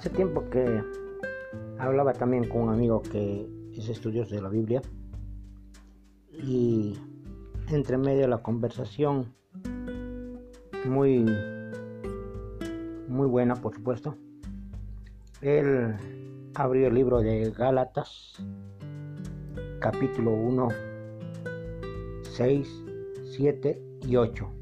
hace tiempo que hablaba también con un amigo que es estudioso de la Biblia y entre medio de la conversación muy muy buena por supuesto él abrió el libro de Gálatas capítulo 1 6 7 y 8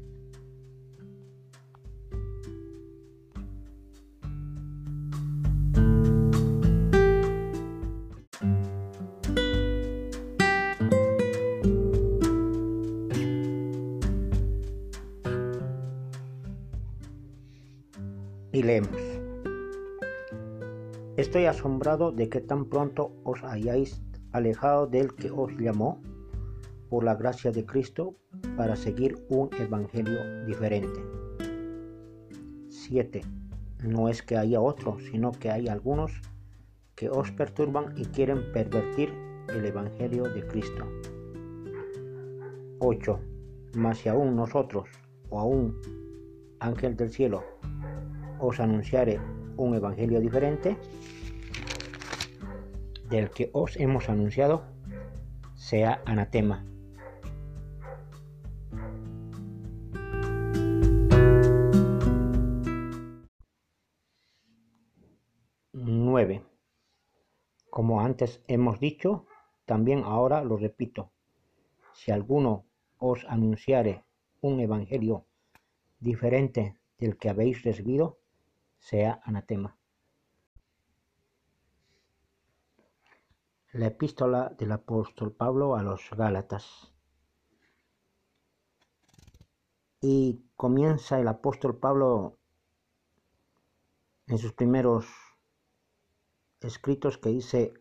Estoy asombrado de que tan pronto os hayáis alejado del que os llamó por la gracia de Cristo para seguir un evangelio diferente. 7. No es que haya otro, sino que hay algunos que os perturban y quieren pervertir el evangelio de Cristo. 8. Mas si aún nosotros, o aún ángel del cielo, os anunciaré un evangelio diferente del que os hemos anunciado, sea anatema. Como antes hemos dicho, también ahora lo repito. Si alguno os anunciare un evangelio diferente del que habéis recibido, sea anatema. La epístola del apóstol Pablo a los Gálatas. Y comienza el apóstol Pablo en sus primeros escritos que dice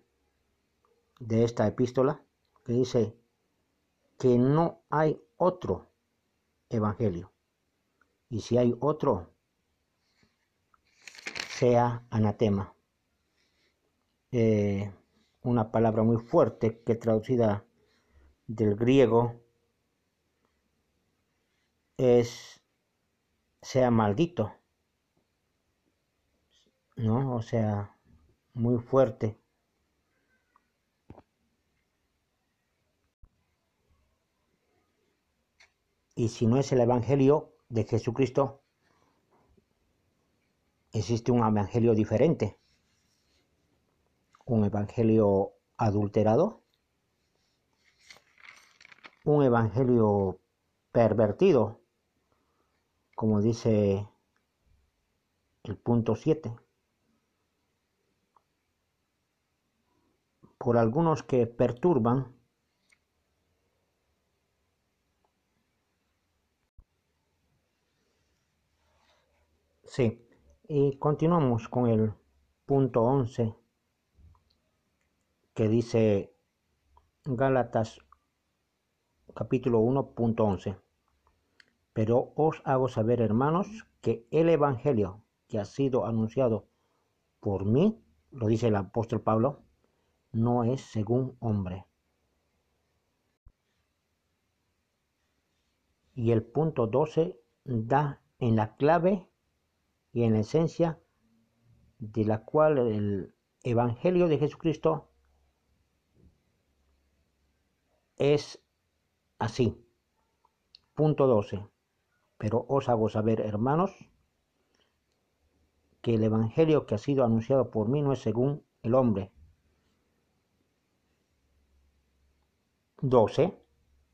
de esta epístola, que dice que no hay otro evangelio. Y si hay otro, sea anatema. Eh, una palabra muy fuerte que traducida del griego es sea maldito, ¿no? O sea, muy fuerte. Y si no es el Evangelio de Jesucristo, existe un evangelio diferente, un evangelio adulterado, un evangelio pervertido, como dice el punto 7, por algunos que perturban Sí, y continuamos con el punto 11 que dice Gálatas capítulo 1 punto 11. Pero os hago saber, hermanos, que el Evangelio que ha sido anunciado por mí, lo dice el apóstol Pablo, no es según hombre. Y el punto 12 da en la clave y en la esencia de la cual el Evangelio de Jesucristo es así. Punto 12. Pero os hago saber, hermanos, que el Evangelio que ha sido anunciado por mí no es según el hombre. 12.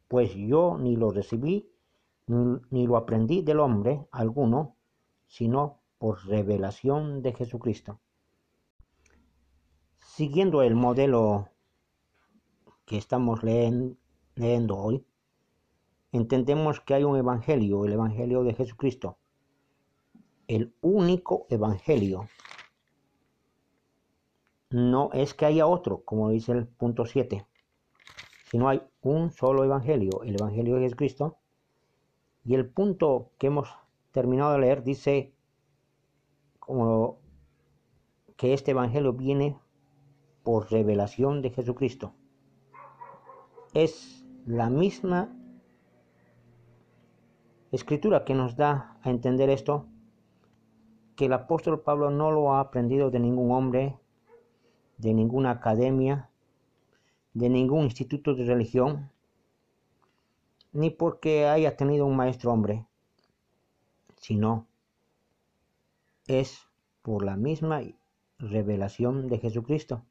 Pues yo ni lo recibí ni lo aprendí del hombre alguno, sino por revelación de Jesucristo. Siguiendo el modelo que estamos leyendo hoy, entendemos que hay un evangelio, el evangelio de Jesucristo, el único evangelio. No es que haya otro, como dice el punto 7, sino hay un solo evangelio, el evangelio de Jesucristo. Y el punto que hemos terminado de leer dice como que este Evangelio viene por revelación de Jesucristo. Es la misma escritura que nos da a entender esto que el apóstol Pablo no lo ha aprendido de ningún hombre, de ninguna academia, de ningún instituto de religión, ni porque haya tenido un maestro hombre, sino es por la misma revelación de Jesucristo.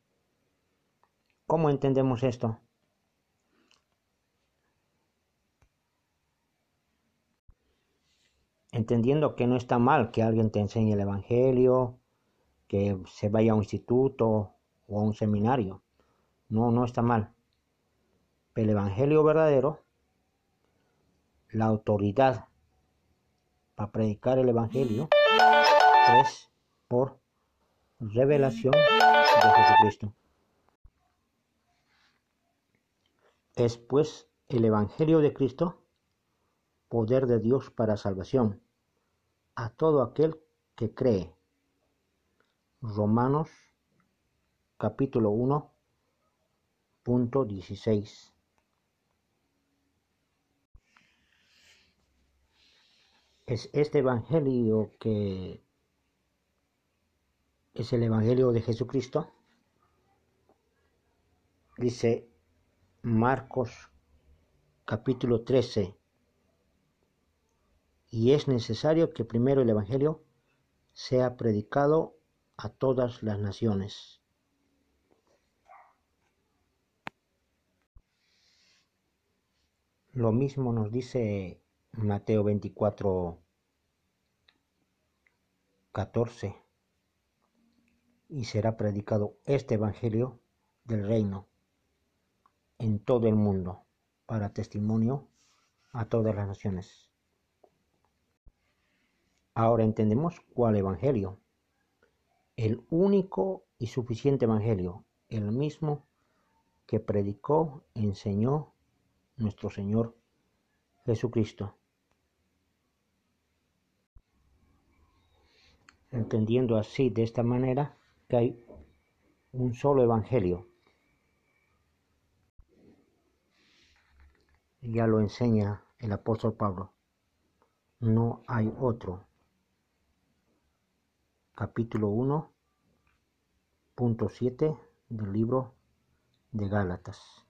¿Cómo entendemos esto? entendiendo que no está mal que alguien te enseñe el Evangelio, que se vaya a un instituto o a un seminario. No, no está mal. el Evangelio verdadero, la autoridad para predicar el Evangelio es por revelación de Jesucristo. Es pues el Evangelio de Cristo poder de Dios para salvación a todo aquel que cree. Romanos capítulo 1 punto 16. Es este evangelio que es el evangelio de Jesucristo. Dice Marcos capítulo 13 y es necesario que primero el Evangelio sea predicado a todas las naciones. Lo mismo nos dice Mateo 24, 14. Y será predicado este Evangelio del reino en todo el mundo para testimonio a todas las naciones. Ahora entendemos cuál evangelio. El único y suficiente evangelio, el mismo que predicó, enseñó nuestro Señor Jesucristo. Entendiendo así, de esta manera, que hay un solo evangelio. Ya lo enseña el apóstol Pablo. No hay otro capítulo 1, punto 7 del libro de Gálatas.